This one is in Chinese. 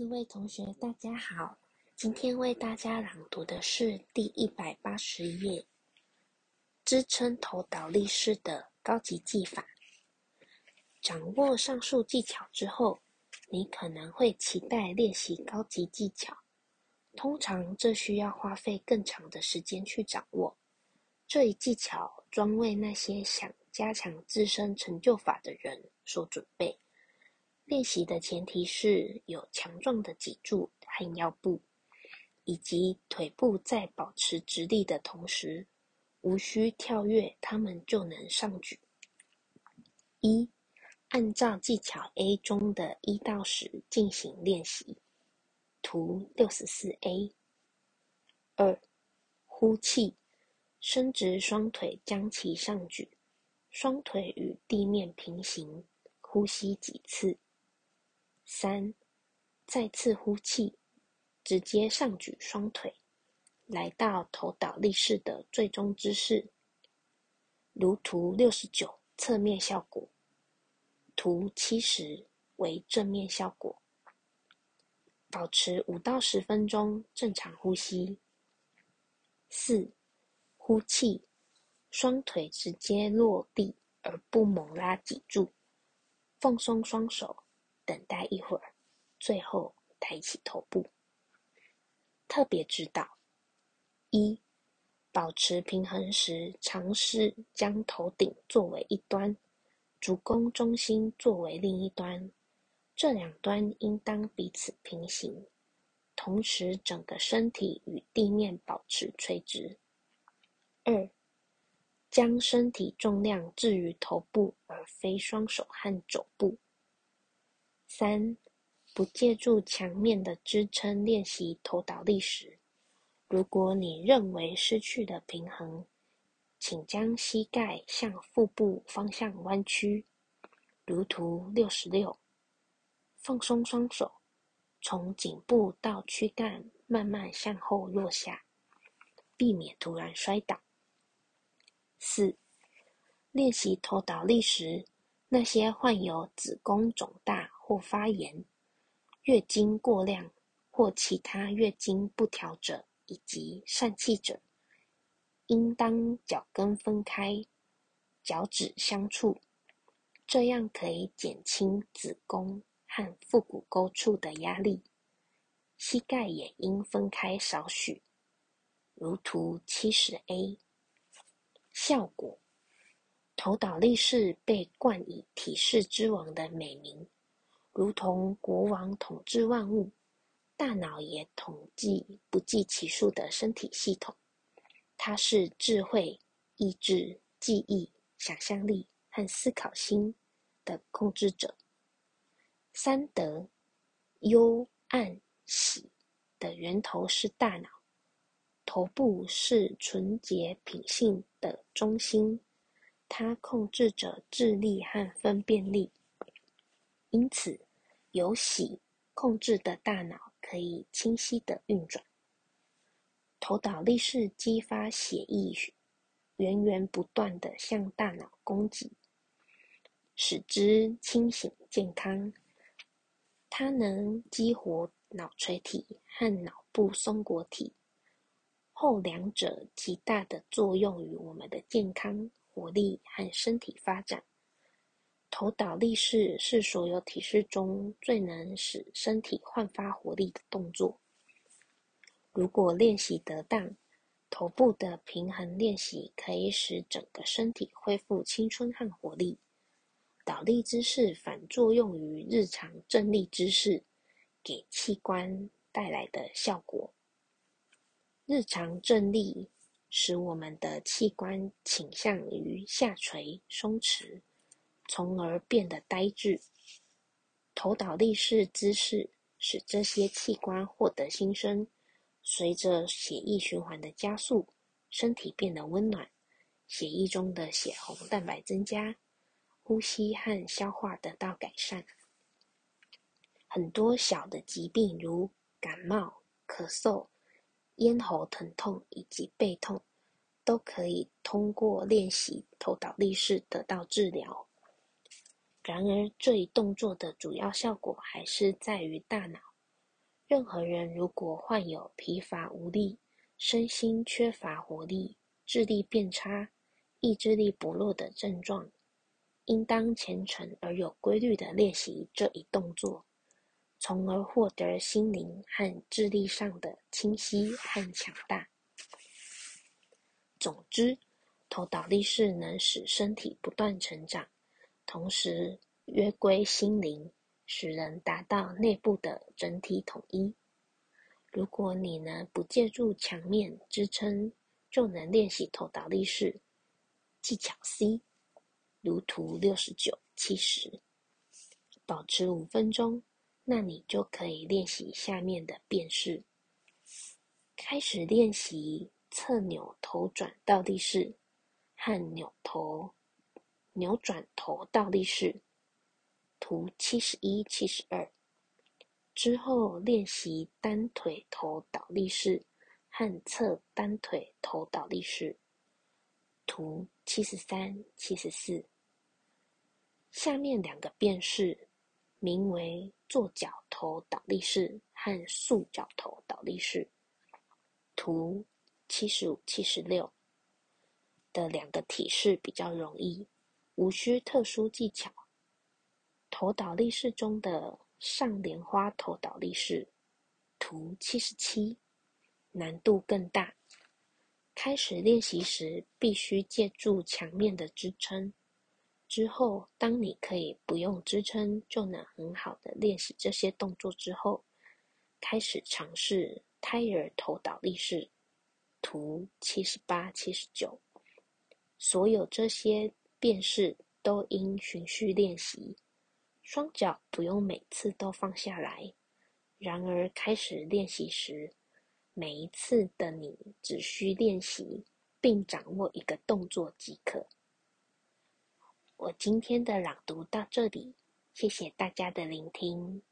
各位同学，大家好。今天为大家朗读的是第一百八十页，支撑头倒立式的高级技法。掌握上述技巧之后，你可能会期待练习高级技巧。通常这需要花费更长的时间去掌握。这一技巧专为那些想加强自身成就法的人所准备。练习的前提是有强壮的脊柱和腰部，以及腿部在保持直立的同时，无需跳跃，他们就能上举。一，按照技巧 A 中的一到十进行练习。图六十四 A。二，呼气，伸直双腿，将其上举，双腿与地面平行，呼吸几次。三，再次呼气，直接上举双腿，来到头倒立式的最终姿势。如图六十九侧面效果，图七十为正面效果。保持五到十分钟正常呼吸。四，呼气，双腿直接落地而不猛拉脊柱，放松双手。等待一会儿，最后抬起头部。特别指导：一、保持平衡时，尝试将头顶作为一端，足弓中心作为另一端，这两端应当彼此平行，同时整个身体与地面保持垂直。二、将身体重量置于头部，而非双手和肘部。三、不借助墙面的支撑练习头倒立时，如果你认为失去了平衡，请将膝盖向腹部方向弯曲，如图六十六。放松双手，从颈部到躯干慢慢向后落下，避免突然摔倒。四、练习头倒立时。那些患有子宫肿大或发炎、月经过量或其他月经不调者以及疝气者，应当脚跟分开，脚趾相触，这样可以减轻子宫和腹股沟处的压力。膝盖也应分开少许，如图七十 A。效果。头倒立式被冠以“体式之王”的美名，如同国王统治万物，大脑也统计不计其数的身体系统。它是智慧、意志、记忆、想象力和思考心的控制者。三德幽暗喜的源头是大脑，头部是纯洁品性的中心。它控制着智力和分辨力，因此由喜控制的大脑可以清晰的运转。头倒立是激发血液源源不断的向大脑供给，使之清醒健康。它能激活脑垂体和脑部松果体，后两者极大的作用于我们的健康。活力和身体发展，头倒立式是所有体式中最能使身体焕发活力的动作。如果练习得当，头部的平衡练习可以使整个身体恢复青春和活力。倒立姿势反作用于日常正立姿势给器官带来的效果。日常正立。使我们的器官倾向于下垂、松弛，从而变得呆滞。头倒立式姿势使这些器官获得新生，随着血液循环的加速，身体变得温暖，血液中的血红蛋白增加，呼吸和消化得到改善。很多小的疾病，如感冒、咳嗽。咽喉疼痛以及背痛，都可以通过练习头倒立式得到治疗。然而，这一动作的主要效果还是在于大脑，任何人如果患有疲乏无力、身心缺乏活力、智力变差、意志力薄弱的症状，应当虔诚而有规律的练习这一动作，从而获得心灵和智力上的清晰和强大。总之，头倒立式能使身体不断成长，同时约归心灵，使人达到内部的整体统一。如果你能不借助墙面支撑，就能练习头倒立式。技巧 C。如图六十九、七十，保持五分钟，那你就可以练习下面的变式。开始练习侧扭头转倒立式和扭头扭转头倒立式，图七十一、七十二。之后练习单腿头倒立式和侧单腿头倒立式，图七十三、七十四。下面两个变式，名为坐脚头倒立式和束脚头倒立式，图七十五、七十六的两个体式比较容易，无需特殊技巧。头倒立式中的上莲花头倒立式，图七十七，难度更大。开始练习时，必须借助墙面的支撑。之后，当你可以不用支撑就能很好的练习这些动作之后，开始尝试胎儿头倒立式，图七十八、七十九。所有这些便是都应循序练习，双脚不用每次都放下来。然而，开始练习时，每一次的你只需练习并掌握一个动作即可。我今天的朗读到这里，谢谢大家的聆听。